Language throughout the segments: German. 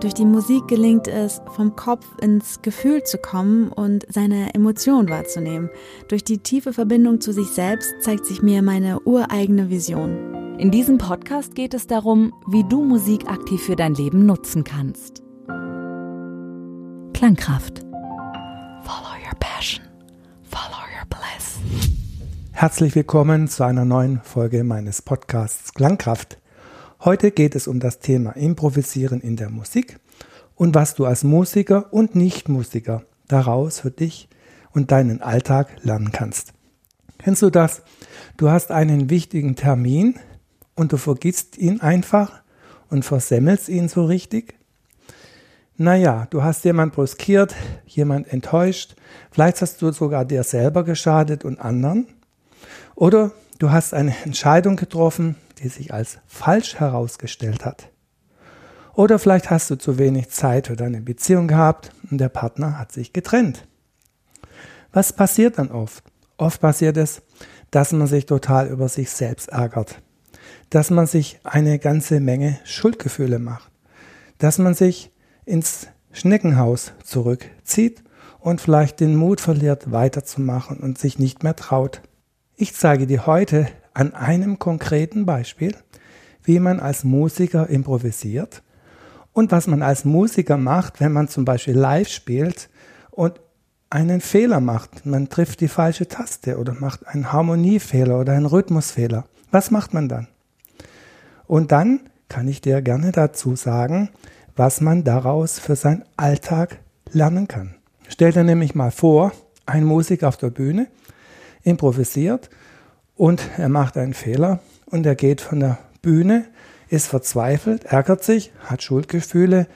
Durch die Musik gelingt es, vom Kopf ins Gefühl zu kommen und seine Emotionen wahrzunehmen. Durch die tiefe Verbindung zu sich selbst zeigt sich mir meine ureigene Vision. In diesem Podcast geht es darum, wie du Musik aktiv für dein Leben nutzen kannst. Klangkraft. Follow your passion. Follow your bliss. Herzlich willkommen zu einer neuen Folge meines Podcasts Klangkraft. Heute geht es um das Thema Improvisieren in der Musik und was du als Musiker und Nichtmusiker daraus für dich und deinen Alltag lernen kannst. Kennst du das? Du hast einen wichtigen Termin und du vergisst ihn einfach und versemmelst ihn so richtig? Naja, du hast jemand bruskiert, jemand enttäuscht, vielleicht hast du sogar dir selber geschadet und anderen. Oder du hast eine Entscheidung getroffen, die sich als falsch herausgestellt hat. Oder vielleicht hast du zu wenig Zeit für deine Beziehung gehabt und der Partner hat sich getrennt. Was passiert dann oft? Oft passiert es, dass man sich total über sich selbst ärgert, dass man sich eine ganze Menge Schuldgefühle macht, dass man sich ins Schneckenhaus zurückzieht und vielleicht den Mut verliert, weiterzumachen und sich nicht mehr traut. Ich zeige dir heute an einem konkreten Beispiel, wie man als Musiker improvisiert und was man als Musiker macht, wenn man zum Beispiel live spielt und einen Fehler macht. Man trifft die falsche Taste oder macht einen Harmoniefehler oder einen Rhythmusfehler. Was macht man dann? Und dann kann ich dir gerne dazu sagen, was man daraus für seinen Alltag lernen kann. Stell dir nämlich mal vor, ein Musiker auf der Bühne improvisiert und er macht einen Fehler und er geht von der Bühne, ist verzweifelt, ärgert sich, hat Schuldgefühle,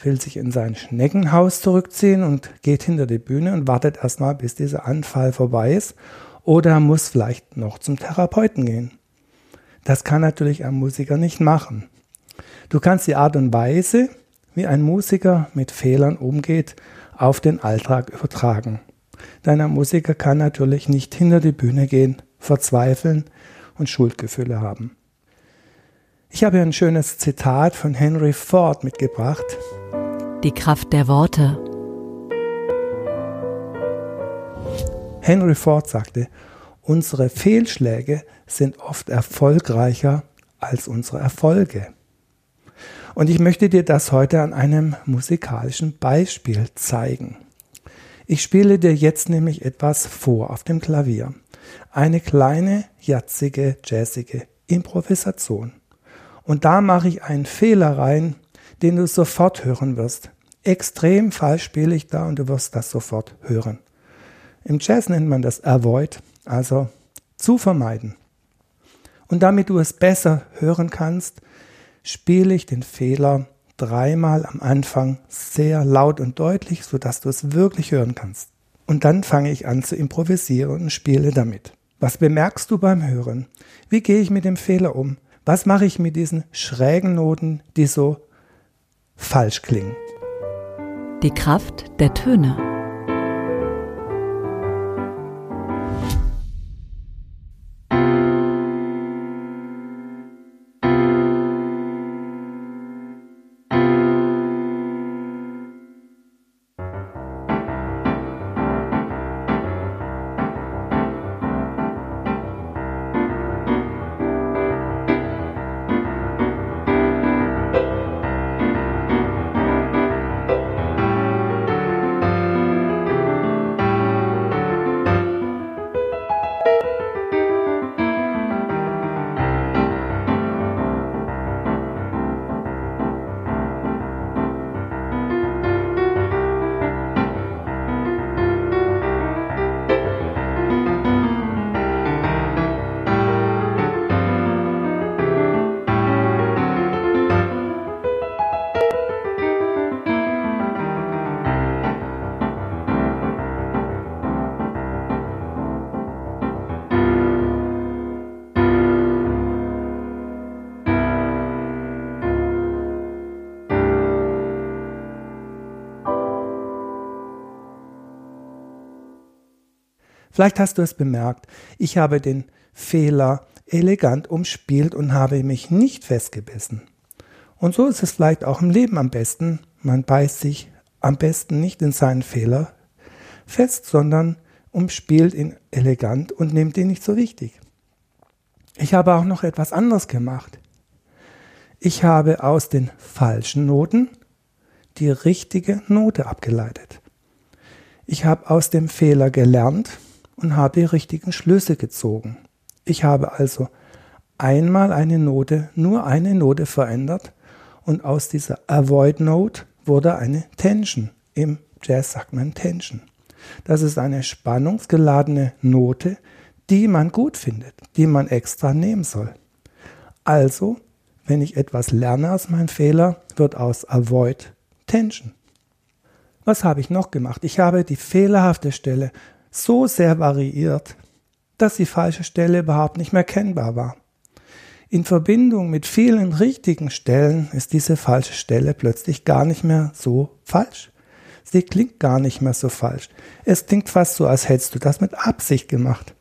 will sich in sein Schneckenhaus zurückziehen und geht hinter die Bühne und wartet erstmal, bis dieser Anfall vorbei ist. Oder muss vielleicht noch zum Therapeuten gehen. Das kann natürlich ein Musiker nicht machen. Du kannst die Art und Weise, wie ein Musiker mit Fehlern umgeht, auf den Alltag übertragen. Dein Musiker kann natürlich nicht hinter die Bühne gehen verzweifeln und Schuldgefühle haben. Ich habe ein schönes Zitat von Henry Ford mitgebracht. Die Kraft der Worte. Henry Ford sagte, unsere Fehlschläge sind oft erfolgreicher als unsere Erfolge. Und ich möchte dir das heute an einem musikalischen Beispiel zeigen. Ich spiele dir jetzt nämlich etwas vor auf dem Klavier eine kleine, jatzige, jazzige Improvisation. Und da mache ich einen Fehler rein, den du sofort hören wirst. Extrem falsch spiele ich da und du wirst das sofort hören. Im Jazz nennt man das Avoid, also zu vermeiden. Und damit du es besser hören kannst, spiele ich den Fehler dreimal am Anfang sehr laut und deutlich, sodass du es wirklich hören kannst. Und dann fange ich an zu improvisieren und spiele damit. Was bemerkst du beim Hören? Wie gehe ich mit dem Fehler um? Was mache ich mit diesen schrägen Noten, die so falsch klingen? Die Kraft der Töne. Vielleicht hast du es bemerkt, ich habe den Fehler elegant umspielt und habe mich nicht festgebissen. Und so ist es vielleicht auch im Leben am besten. Man beißt sich am besten nicht in seinen Fehler fest, sondern umspielt ihn elegant und nimmt ihn nicht so wichtig. Ich habe auch noch etwas anderes gemacht. Ich habe aus den falschen Noten die richtige Note abgeleitet. Ich habe aus dem Fehler gelernt und habe die richtigen Schlüsse gezogen. Ich habe also einmal eine Note, nur eine Note verändert und aus dieser Avoid Note wurde eine Tension. Im Jazz sagt man Tension. Das ist eine spannungsgeladene Note, die man gut findet, die man extra nehmen soll. Also, wenn ich etwas lerne aus meinem Fehler, wird aus Avoid Tension. Was habe ich noch gemacht? Ich habe die fehlerhafte Stelle so sehr variiert, dass die falsche Stelle überhaupt nicht mehr kennbar war. In Verbindung mit vielen richtigen Stellen ist diese falsche Stelle plötzlich gar nicht mehr so falsch. Sie klingt gar nicht mehr so falsch. Es klingt fast so, als hättest du das mit Absicht gemacht.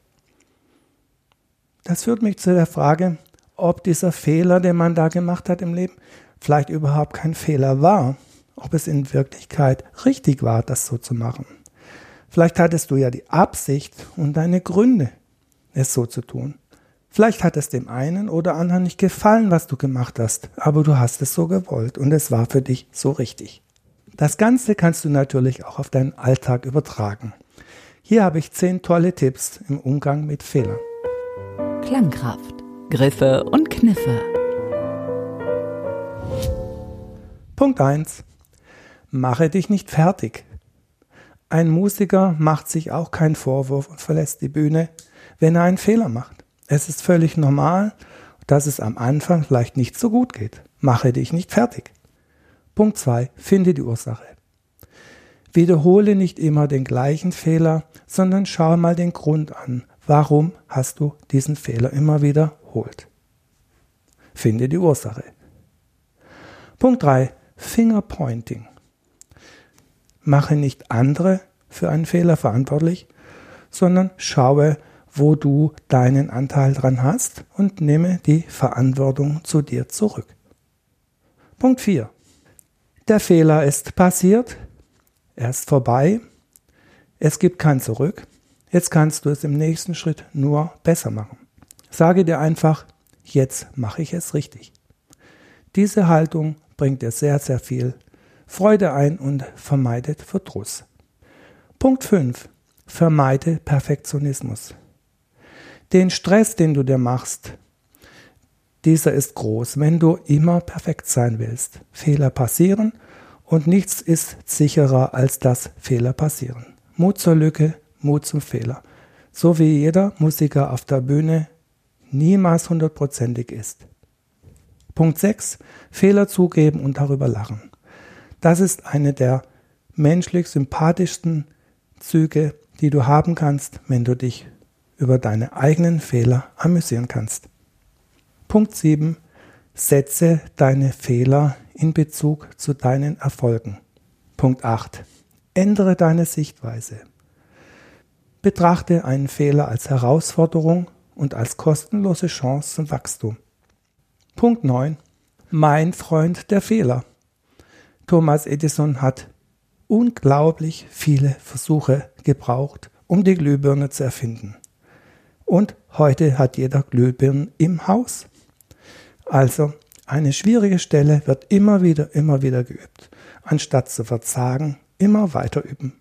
Das führt mich zu der Frage, ob dieser Fehler, den man da gemacht hat im Leben, vielleicht überhaupt kein Fehler war, ob es in Wirklichkeit richtig war, das so zu machen. Vielleicht hattest du ja die Absicht und deine Gründe, es so zu tun. Vielleicht hat es dem einen oder anderen nicht gefallen, was du gemacht hast, aber du hast es so gewollt und es war für dich so richtig. Das Ganze kannst du natürlich auch auf deinen Alltag übertragen. Hier habe ich zehn tolle Tipps im Umgang mit Fehlern. Klangkraft, Griffe und Kniffe. Punkt 1. Mache dich nicht fertig. Ein Musiker macht sich auch keinen Vorwurf und verlässt die Bühne, wenn er einen Fehler macht. Es ist völlig normal, dass es am Anfang vielleicht nicht so gut geht. Mache dich nicht fertig. Punkt 2. Finde die Ursache. Wiederhole nicht immer den gleichen Fehler, sondern schau mal den Grund an. Warum hast du diesen Fehler immer wiederholt? Finde die Ursache. Punkt 3. Fingerpointing. Mache nicht andere für einen Fehler verantwortlich, sondern schaue, wo du deinen Anteil dran hast und nehme die Verantwortung zu dir zurück. Punkt 4. Der Fehler ist passiert, er ist vorbei, es gibt kein Zurück, jetzt kannst du es im nächsten Schritt nur besser machen. Sage dir einfach, jetzt mache ich es richtig. Diese Haltung bringt dir sehr, sehr viel Freude ein und vermeidet Verdruss. Punkt 5. Vermeide Perfektionismus. Den Stress, den du dir machst, dieser ist groß, wenn du immer perfekt sein willst. Fehler passieren und nichts ist sicherer, als dass Fehler passieren. Mut zur Lücke, Mut zum Fehler. So wie jeder Musiker auf der Bühne niemals hundertprozentig ist. Punkt 6. Fehler zugeben und darüber lachen. Das ist eine der menschlich sympathischsten Züge, die du haben kannst, wenn du dich über deine eigenen Fehler amüsieren kannst. Punkt 7. Setze deine Fehler in Bezug zu deinen Erfolgen. Punkt 8. Ändere deine Sichtweise. Betrachte einen Fehler als Herausforderung und als kostenlose Chance zum Wachstum. Punkt 9. Mein Freund der Fehler. Thomas Edison hat unglaublich viele Versuche gebraucht, um die Glühbirne zu erfinden. Und heute hat jeder Glühbirnen im Haus. Also eine schwierige Stelle wird immer wieder, immer wieder geübt. Anstatt zu verzagen, immer weiter üben.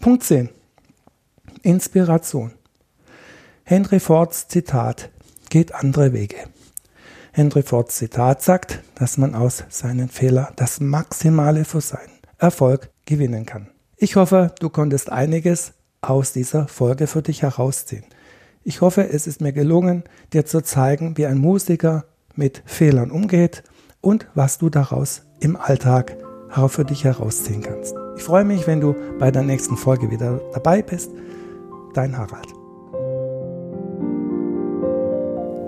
Punkt 10. Inspiration. Henry Fords Zitat geht andere Wege. Henry Fords Zitat sagt, dass man aus seinen Fehlern das Maximale für seinen Erfolg gewinnen kann. Ich hoffe, du konntest einiges aus dieser Folge für dich herausziehen. Ich hoffe, es ist mir gelungen, dir zu zeigen, wie ein Musiker mit Fehlern umgeht und was du daraus im Alltag für dich herausziehen kannst. Ich freue mich, wenn du bei der nächsten Folge wieder dabei bist. Dein Harald.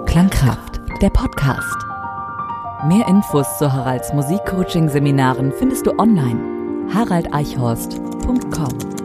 Klangkraft der Podcast. Mehr Infos zu Haralds Musikcoaching-Seminaren findest du online haraldeichhorst.com.